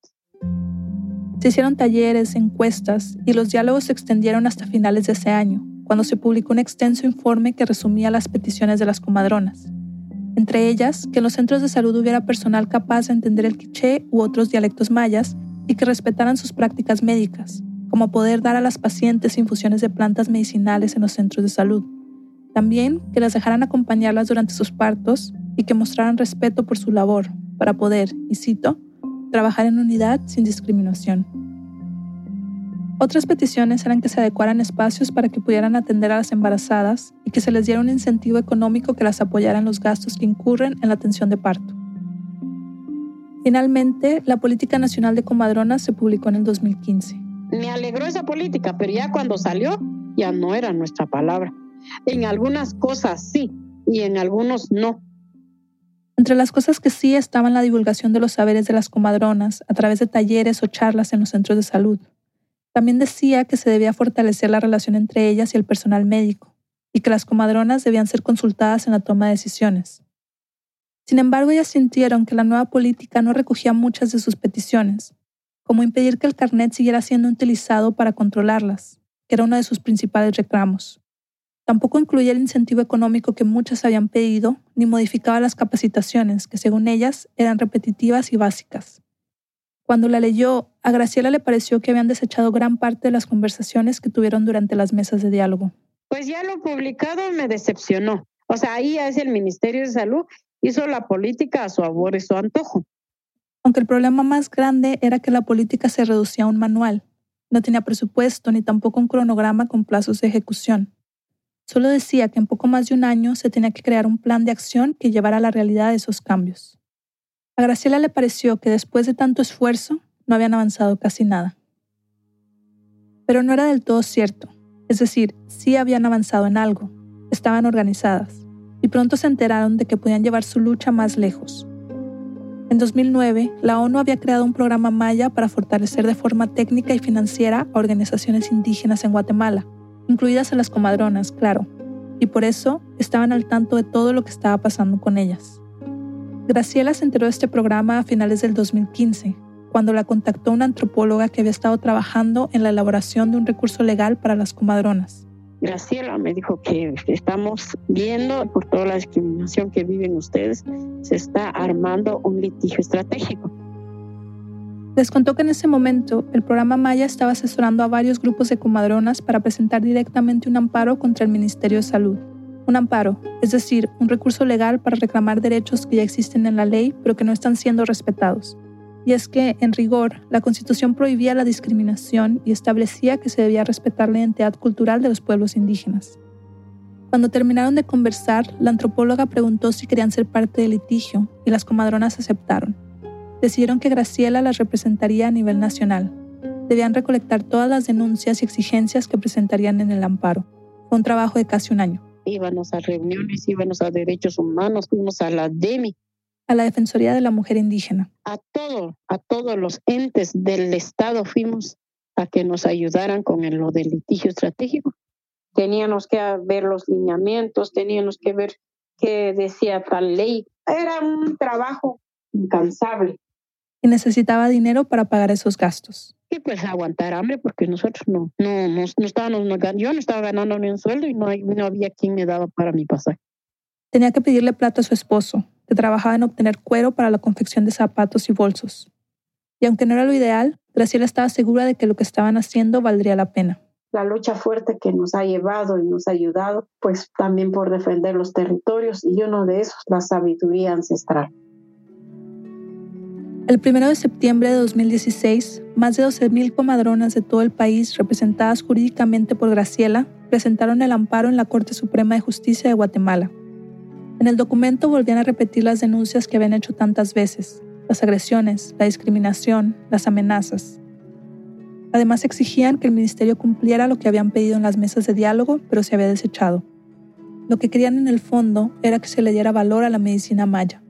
Se hicieron talleres, encuestas y los diálogos se extendieron hasta finales de ese año, cuando se publicó un extenso informe que resumía las peticiones de las comadronas. Entre ellas, que en los centros de salud hubiera personal capaz de entender el quiché u otros dialectos mayas y que respetaran sus prácticas médicas, como poder dar a las pacientes infusiones de plantas medicinales en los centros de salud. También que las dejaran acompañarlas durante sus partos y que mostraran respeto por su labor para poder, y cito, trabajar en unidad sin discriminación. Otras peticiones eran que se adecuaran espacios para que pudieran atender a las embarazadas y que se les diera un incentivo económico que las apoyara en los gastos que incurren en la atención de parto. Finalmente, la Política Nacional de Comadronas se publicó en el 2015. Me alegró esa política, pero ya cuando salió, ya no era nuestra palabra. En algunas cosas sí y en algunos no. Entre las cosas que sí estaban la divulgación de los saberes de las comadronas a través de talleres o charlas en los centros de salud. También decía que se debía fortalecer la relación entre ellas y el personal médico, y que las comadronas debían ser consultadas en la toma de decisiones. Sin embargo, ellas sintieron que la nueva política no recogía muchas de sus peticiones, como impedir que el carnet siguiera siendo utilizado para controlarlas, que era uno de sus principales reclamos. Tampoco incluía el incentivo económico que muchas habían pedido, ni modificaba las capacitaciones, que según ellas eran repetitivas y básicas. Cuando la leyó, a Graciela le pareció que habían desechado gran parte de las conversaciones que tuvieron durante las mesas de diálogo. Pues ya lo publicado me decepcionó. O sea, ahí es el Ministerio de Salud hizo la política a su favor y su antojo. Aunque el problema más grande era que la política se reducía a un manual. No tenía presupuesto ni tampoco un cronograma con plazos de ejecución. Solo decía que en poco más de un año se tenía que crear un plan de acción que llevara a la realidad esos cambios. A Graciela le pareció que después de tanto esfuerzo no habían avanzado casi nada. Pero no era del todo cierto. Es decir, sí habían avanzado en algo, estaban organizadas, y pronto se enteraron de que podían llevar su lucha más lejos. En 2009, la ONU había creado un programa Maya para fortalecer de forma técnica y financiera a organizaciones indígenas en Guatemala, incluidas a las comadronas, claro, y por eso estaban al tanto de todo lo que estaba pasando con ellas. Graciela se enteró de este programa a finales del 2015, cuando la contactó una antropóloga que había estado trabajando en la elaboración de un recurso legal para las comadronas. Graciela me dijo que estamos viendo por toda la discriminación que viven ustedes, se está armando un litigio estratégico. Les contó que en ese momento el programa Maya estaba asesorando a varios grupos de comadronas para presentar directamente un amparo contra el Ministerio de Salud. Un amparo, es decir, un recurso legal para reclamar derechos que ya existen en la ley pero que no están siendo respetados. Y es que, en rigor, la Constitución prohibía la discriminación y establecía que se debía respetar la identidad cultural de los pueblos indígenas. Cuando terminaron de conversar, la antropóloga preguntó si querían ser parte del litigio y las comadronas aceptaron decidieron que Graciela las representaría a nivel nacional. Debían recolectar todas las denuncias y exigencias que presentarían en el amparo. Fue un trabajo de casi un año. Íbamos a reuniones, íbamos a derechos humanos, fuimos a la DEMI. A la Defensoría de la Mujer Indígena. A todo, a todos los entes del Estado fuimos a que nos ayudaran con lo del litigio estratégico. Teníamos que ver los lineamientos, teníamos que ver qué decía tal ley. Era un trabajo incansable y necesitaba dinero para pagar esos gastos. Y pues aguantar hambre porque nosotros no, no, no, estábamos, yo no estaba ganando ni un sueldo y no, no había quien me daba para mi pasaje. Tenía que pedirle plata a su esposo, que trabajaba en obtener cuero para la confección de zapatos y bolsos. Y aunque no era lo ideal, Graciela estaba segura de que lo que estaban haciendo valdría la pena. La lucha fuerte que nos ha llevado y nos ha ayudado, pues también por defender los territorios y uno de esos, la sabiduría ancestral. El 1 de septiembre de 2016, más de 12.000 comadronas de todo el país, representadas jurídicamente por Graciela, presentaron el amparo en la Corte Suprema de Justicia de Guatemala. En el documento volvían a repetir las denuncias que habían hecho tantas veces, las agresiones, la discriminación, las amenazas. Además exigían que el ministerio cumpliera lo que habían pedido en las mesas de diálogo, pero se había desechado. Lo que querían en el fondo era que se le diera valor a la medicina maya.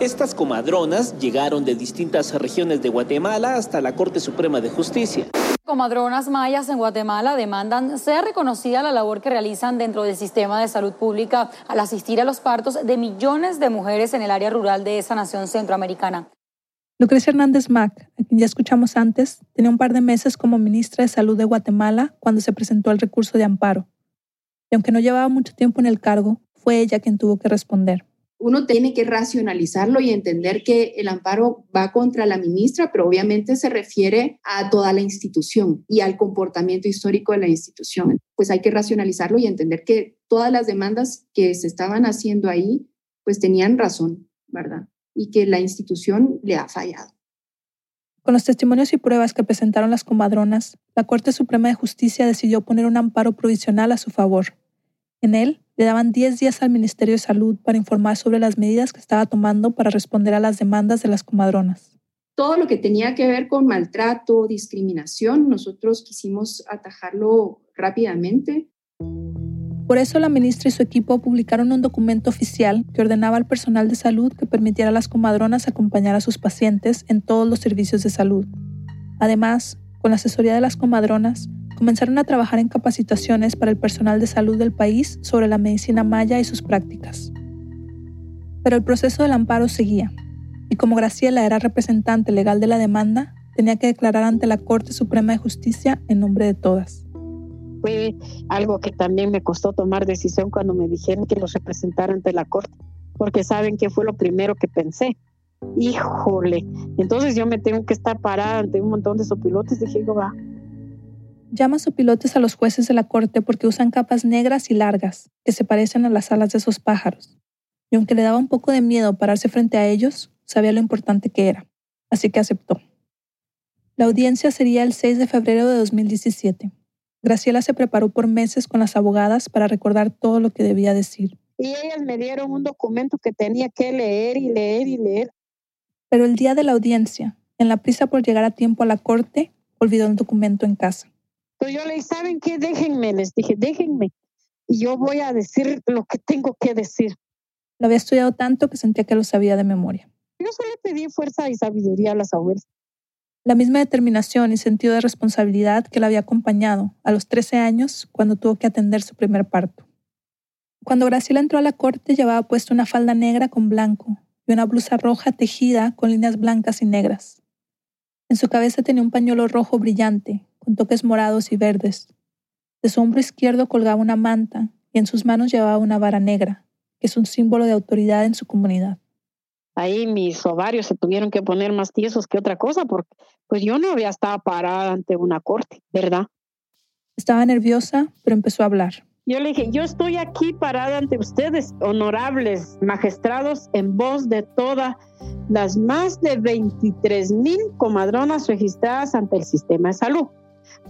Estas comadronas llegaron de distintas regiones de Guatemala hasta la Corte Suprema de Justicia. Comadronas mayas en Guatemala demandan sea reconocida la labor que realizan dentro del sistema de salud pública al asistir a los partos de millones de mujeres en el área rural de esa nación centroamericana. Lucrecia Hernández Mac, a quien ya escuchamos antes, tenía un par de meses como ministra de Salud de Guatemala cuando se presentó el recurso de amparo. Y aunque no llevaba mucho tiempo en el cargo, fue ella quien tuvo que responder uno tiene que racionalizarlo y entender que el amparo va contra la ministra, pero obviamente se refiere a toda la institución y al comportamiento histórico de la institución. Pues hay que racionalizarlo y entender que todas las demandas que se estaban haciendo ahí, pues tenían razón, ¿verdad? Y que la institución le ha fallado. Con los testimonios y pruebas que presentaron las comadronas, la Corte Suprema de Justicia decidió poner un amparo provisional a su favor. En él, le daban 10 días al Ministerio de Salud para informar sobre las medidas que estaba tomando para responder a las demandas de las comadronas. Todo lo que tenía que ver con maltrato, discriminación, nosotros quisimos atajarlo rápidamente. Por eso la ministra y su equipo publicaron un documento oficial que ordenaba al personal de salud que permitiera a las comadronas acompañar a sus pacientes en todos los servicios de salud. Además, con la asesoría de las comadronas, comenzaron a trabajar en capacitaciones para el personal de salud del país sobre la medicina maya y sus prácticas. Pero el proceso del amparo seguía, y como Graciela era representante legal de la demanda, tenía que declarar ante la Corte Suprema de Justicia en nombre de todas. fue algo que también me costó tomar decisión cuando me dijeron que los representara ante la corte, porque saben que fue lo primero que pensé. Híjole, entonces yo me tengo que estar parada ante un montón de sopilotes. Dije, va. Llama sopilotes a los jueces de la corte porque usan capas negras y largas, que se parecen a las alas de esos pájaros. Y aunque le daba un poco de miedo pararse frente a ellos, sabía lo importante que era, así que aceptó. La audiencia sería el 6 de febrero de 2017. Graciela se preparó por meses con las abogadas para recordar todo lo que debía decir. Y ellas me dieron un documento que tenía que leer y leer y leer. Pero el día de la audiencia, en la prisa por llegar a tiempo a la corte, olvidó el documento en casa. Yo le dije, ¿saben qué? Déjenme, les dije, déjenme. Y yo voy a decir lo que tengo que decir. Lo había estudiado tanto que sentía que lo sabía de memoria. Yo solo pedí fuerza y sabiduría a las abuelas la misma determinación y sentido de responsabilidad que la había acompañado a los 13 años cuando tuvo que atender su primer parto. Cuando Graciela entró a la corte llevaba puesta una falda negra con blanco y una blusa roja tejida con líneas blancas y negras. En su cabeza tenía un pañuelo rojo brillante, con toques morados y verdes. De su hombro izquierdo colgaba una manta y en sus manos llevaba una vara negra, que es un símbolo de autoridad en su comunidad ahí mis ovarios se tuvieron que poner más tiesos que otra cosa, porque pues yo no había estado parada ante una corte, ¿verdad? Estaba nerviosa, pero empezó a hablar. Yo le dije, yo estoy aquí parada ante ustedes, honorables magistrados, en voz de todas las más de 23 mil comadronas registradas ante el sistema de salud.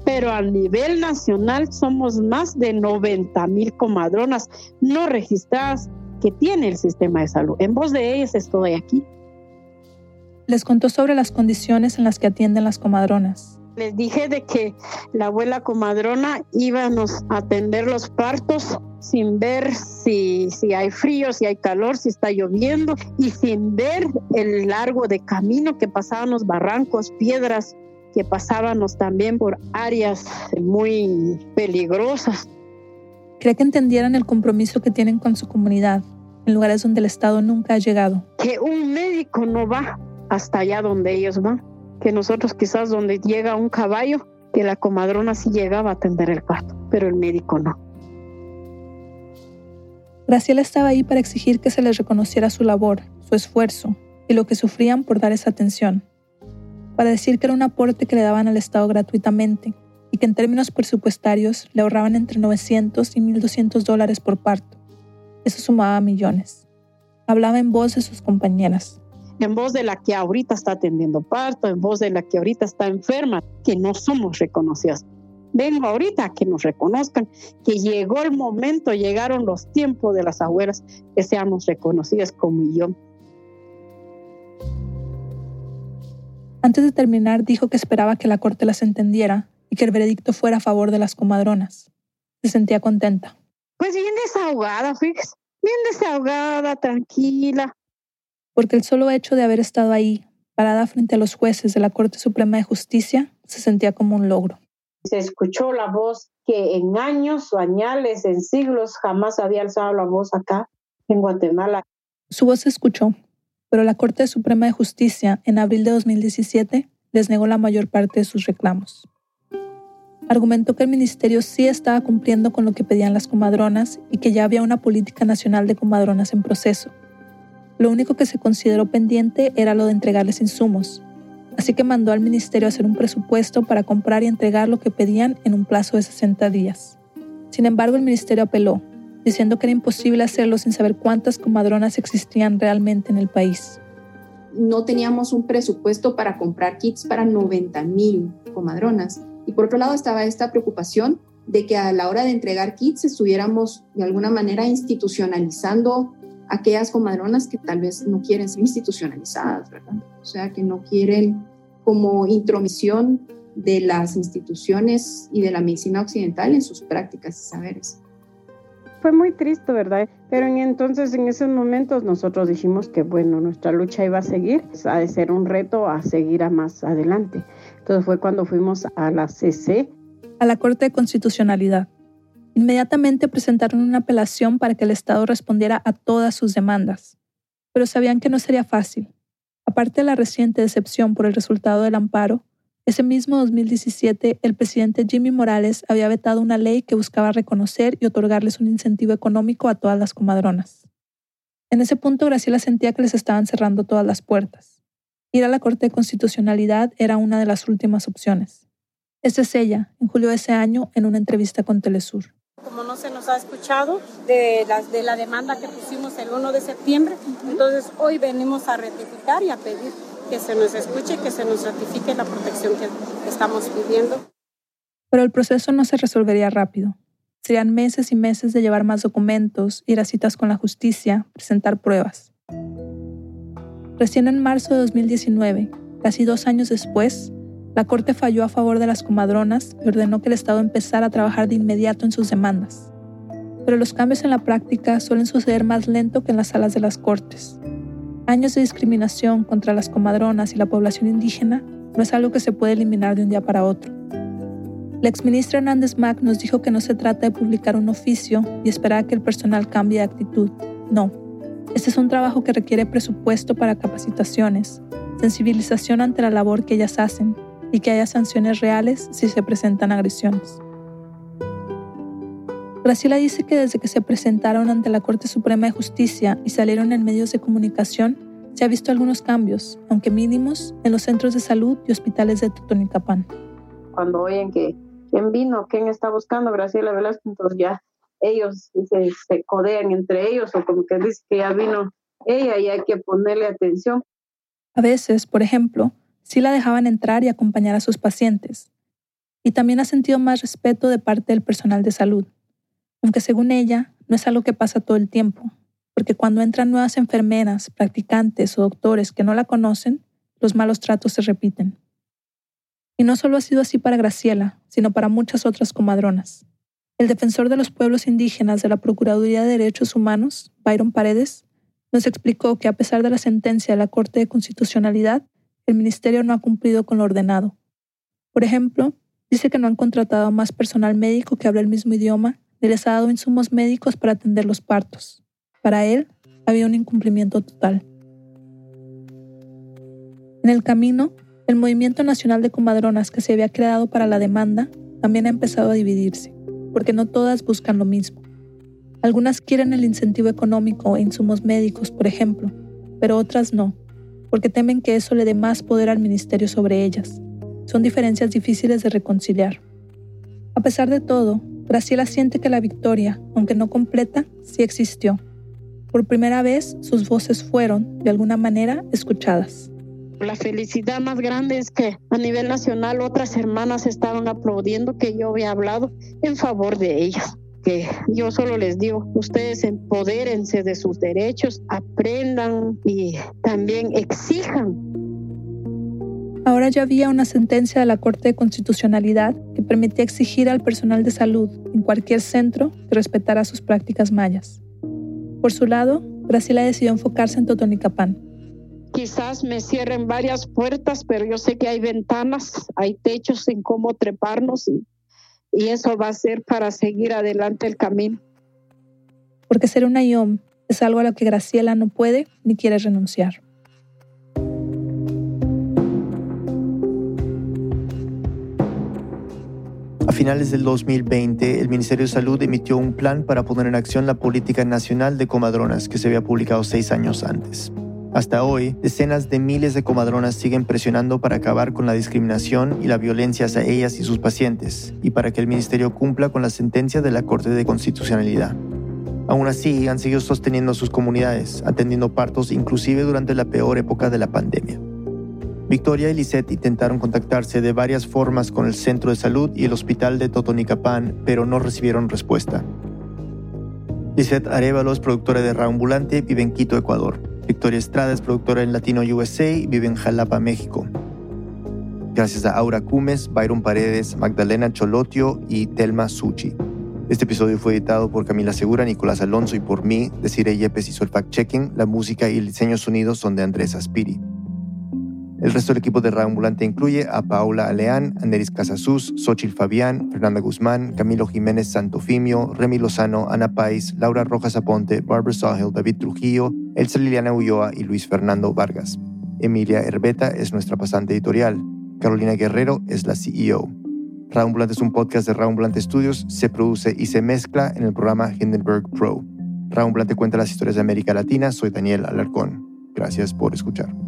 Pero a nivel nacional somos más de 90 mil comadronas no registradas que tiene el sistema de salud. En voz de ellas estoy aquí. Les contó sobre las condiciones en las que atienden las comadronas. Les dije de que la abuela comadrona íbamos a atender los partos sin ver si, si hay frío, si hay calor, si está lloviendo y sin ver el largo de camino que pasábamos barrancos, piedras, que pasábamos también por áreas muy peligrosas. Cree que entendieran el compromiso que tienen con su comunidad en lugares donde el Estado nunca ha llegado. Que un médico no va hasta allá donde ellos van, que nosotros quizás donde llega un caballo, que la comadrona sí llegaba a atender el parto, pero el médico no. Graciela estaba ahí para exigir que se les reconociera su labor, su esfuerzo y lo que sufrían por dar esa atención, para decir que era un aporte que le daban al Estado gratuitamente y que en términos presupuestarios le ahorraban entre 900 y 1.200 dólares por parto. Eso sumaba millones. Hablaba en voz de sus compañeras. En voz de la que ahorita está atendiendo parto, en voz de la que ahorita está enferma, que no somos reconocidas. Vengo ahorita a que nos reconozcan, que llegó el momento, llegaron los tiempos de las abuelas, que seamos reconocidas como yo. Antes de terminar, dijo que esperaba que la corte las entendiera y que el veredicto fuera a favor de las comadronas. Se sentía contenta. Pues bien desahogada, fíjese, bien desahogada, tranquila. Porque el solo hecho de haber estado ahí, parada frente a los jueces de la Corte Suprema de Justicia, se sentía como un logro. Se escuchó la voz que en años o añales, en siglos, jamás había alzado la voz acá, en Guatemala. Su voz se escuchó, pero la Corte Suprema de Justicia, en abril de 2017, les negó la mayor parte de sus reclamos argumentó que el ministerio sí estaba cumpliendo con lo que pedían las comadronas y que ya había una política nacional de comadronas en proceso. Lo único que se consideró pendiente era lo de entregarles insumos, así que mandó al ministerio a hacer un presupuesto para comprar y entregar lo que pedían en un plazo de 60 días. Sin embargo, el ministerio apeló, diciendo que era imposible hacerlo sin saber cuántas comadronas existían realmente en el país. No teníamos un presupuesto para comprar kits para 90 mil comadronas y por otro lado estaba esta preocupación de que a la hora de entregar kits estuviéramos de alguna manera institucionalizando aquellas comadronas que tal vez no quieren ser institucionalizadas, ¿verdad? O sea, que no quieren como intromisión de las instituciones y de la medicina occidental en sus prácticas y saberes. Fue muy triste, ¿verdad? Pero entonces en esos momentos nosotros dijimos que, bueno, nuestra lucha iba a seguir, ha de ser un reto a seguir a más adelante. Entonces fue cuando fuimos a la CC. A la Corte de Constitucionalidad. Inmediatamente presentaron una apelación para que el Estado respondiera a todas sus demandas, pero sabían que no sería fácil. Aparte de la reciente decepción por el resultado del amparo, Ese mismo 2017, el presidente Jimmy Morales había vetado una ley que buscaba reconocer y otorgarles un incentivo económico a todas las comadronas. En ese punto, Graciela sentía que les estaban cerrando todas las puertas. Ir a la Corte de Constitucionalidad era una de las últimas opciones. Esta es ella, en julio de ese año, en una entrevista con Telesur. Como no se nos ha escuchado de la, de la demanda que pusimos el 1 de septiembre, entonces hoy venimos a rectificar y a pedir que se nos escuche, que se nos ratifique la protección que estamos pidiendo. Pero el proceso no se resolvería rápido. Serían meses y meses de llevar más documentos, ir a citas con la justicia, presentar pruebas. Recién en marzo de 2019, casi dos años después, la Corte falló a favor de las comadronas y ordenó que el Estado empezara a trabajar de inmediato en sus demandas. Pero los cambios en la práctica suelen suceder más lento que en las salas de las Cortes. Años de discriminación contra las comadronas y la población indígena no es algo que se puede eliminar de un día para otro. La exministra Hernández Mac nos dijo que no se trata de publicar un oficio y esperar a que el personal cambie de actitud. No. Este es un trabajo que requiere presupuesto para capacitaciones, sensibilización ante la labor que ellas hacen y que haya sanciones reales si se presentan agresiones. Graciela dice que desde que se presentaron ante la Corte Suprema de Justicia y salieron en medios de comunicación, se ha visto algunos cambios, aunque mínimos, en los centros de salud y hospitales de Totonicapán. Cuando oyen que quién vino, quién está buscando Graciela Velasco, entonces ya ellos se, se codean entre ellos o como que dice que ya vino ella y hay que ponerle atención. A veces, por ejemplo, sí la dejaban entrar y acompañar a sus pacientes. Y también ha sentido más respeto de parte del personal de salud aunque según ella no es algo que pasa todo el tiempo, porque cuando entran nuevas enfermeras, practicantes o doctores que no la conocen, los malos tratos se repiten. Y no solo ha sido así para Graciela, sino para muchas otras comadronas. El defensor de los pueblos indígenas de la Procuraduría de Derechos Humanos, Byron Paredes, nos explicó que a pesar de la sentencia de la Corte de Constitucionalidad, el Ministerio no ha cumplido con lo ordenado. Por ejemplo, dice que no han contratado más personal médico que hable el mismo idioma les ha dado insumos médicos para atender los partos. Para él, había un incumplimiento total. En el camino, el Movimiento Nacional de Comadronas que se había creado para la demanda también ha empezado a dividirse, porque no todas buscan lo mismo. Algunas quieren el incentivo económico e insumos médicos, por ejemplo, pero otras no, porque temen que eso le dé más poder al ministerio sobre ellas. Son diferencias difíciles de reconciliar. A pesar de todo, Graciela siente que la victoria, aunque no completa, sí existió. Por primera vez, sus voces fueron, de alguna manera, escuchadas. La felicidad más grande es que a nivel nacional otras hermanas estaban aplaudiendo que yo había hablado en favor de ellas. Que yo solo les digo, ustedes empodérense de sus derechos, aprendan y también exijan Ahora ya había una sentencia de la Corte de Constitucionalidad que permitía exigir al personal de salud en cualquier centro que respetara sus prácticas mayas. Por su lado, Graciela decidió enfocarse en Totonicapán. Quizás me cierren varias puertas, pero yo sé que hay ventanas, hay techos en cómo treparnos y, y eso va a ser para seguir adelante el camino. Porque ser una IOM es algo a lo que Graciela no puede ni quiere renunciar. Finales del 2020, el Ministerio de Salud emitió un plan para poner en acción la política nacional de comadronas que se había publicado seis años antes. Hasta hoy, decenas de miles de comadronas siguen presionando para acabar con la discriminación y la violencia hacia ellas y sus pacientes, y para que el Ministerio cumpla con la sentencia de la Corte de Constitucionalidad. Aún así, han seguido sosteniendo sus comunidades, atendiendo partos inclusive durante la peor época de la pandemia. Victoria y Lisette intentaron contactarse de varias formas con el centro de salud y el hospital de Totonicapán, pero no recibieron respuesta. Lisette Arevalo es productora de Raambulante, vive en Quito, Ecuador. Victoria Estrada es productora en Latino USA, vive en Jalapa, México. Gracias a Aura Cumes, Byron Paredes, Magdalena Cholotio y Telma Suchi. Este episodio fue editado por Camila Segura, Nicolás Alonso y por mí, Desiree Yepes hizo el fact-checking. La música y el diseño sonido son de Andrés Aspiri. El resto del equipo de Ambulante incluye a Paula Aleán, Anderis Casasus, Xochil Fabián, Fernanda Guzmán, Camilo Jiménez Santofimio, Remy Lozano, Ana Pais, Laura Rojas Aponte, Barbara Sahel, David Trujillo, Elsa Liliana Ulloa y Luis Fernando Vargas. Emilia Herbeta es nuestra pasante editorial. Carolina Guerrero es la CEO. Raúl es un podcast de Raúl Studios, se produce y se mezcla en el programa Hindenburg Pro. Raúl cuenta las historias de América Latina, soy Daniel Alarcón. Gracias por escuchar.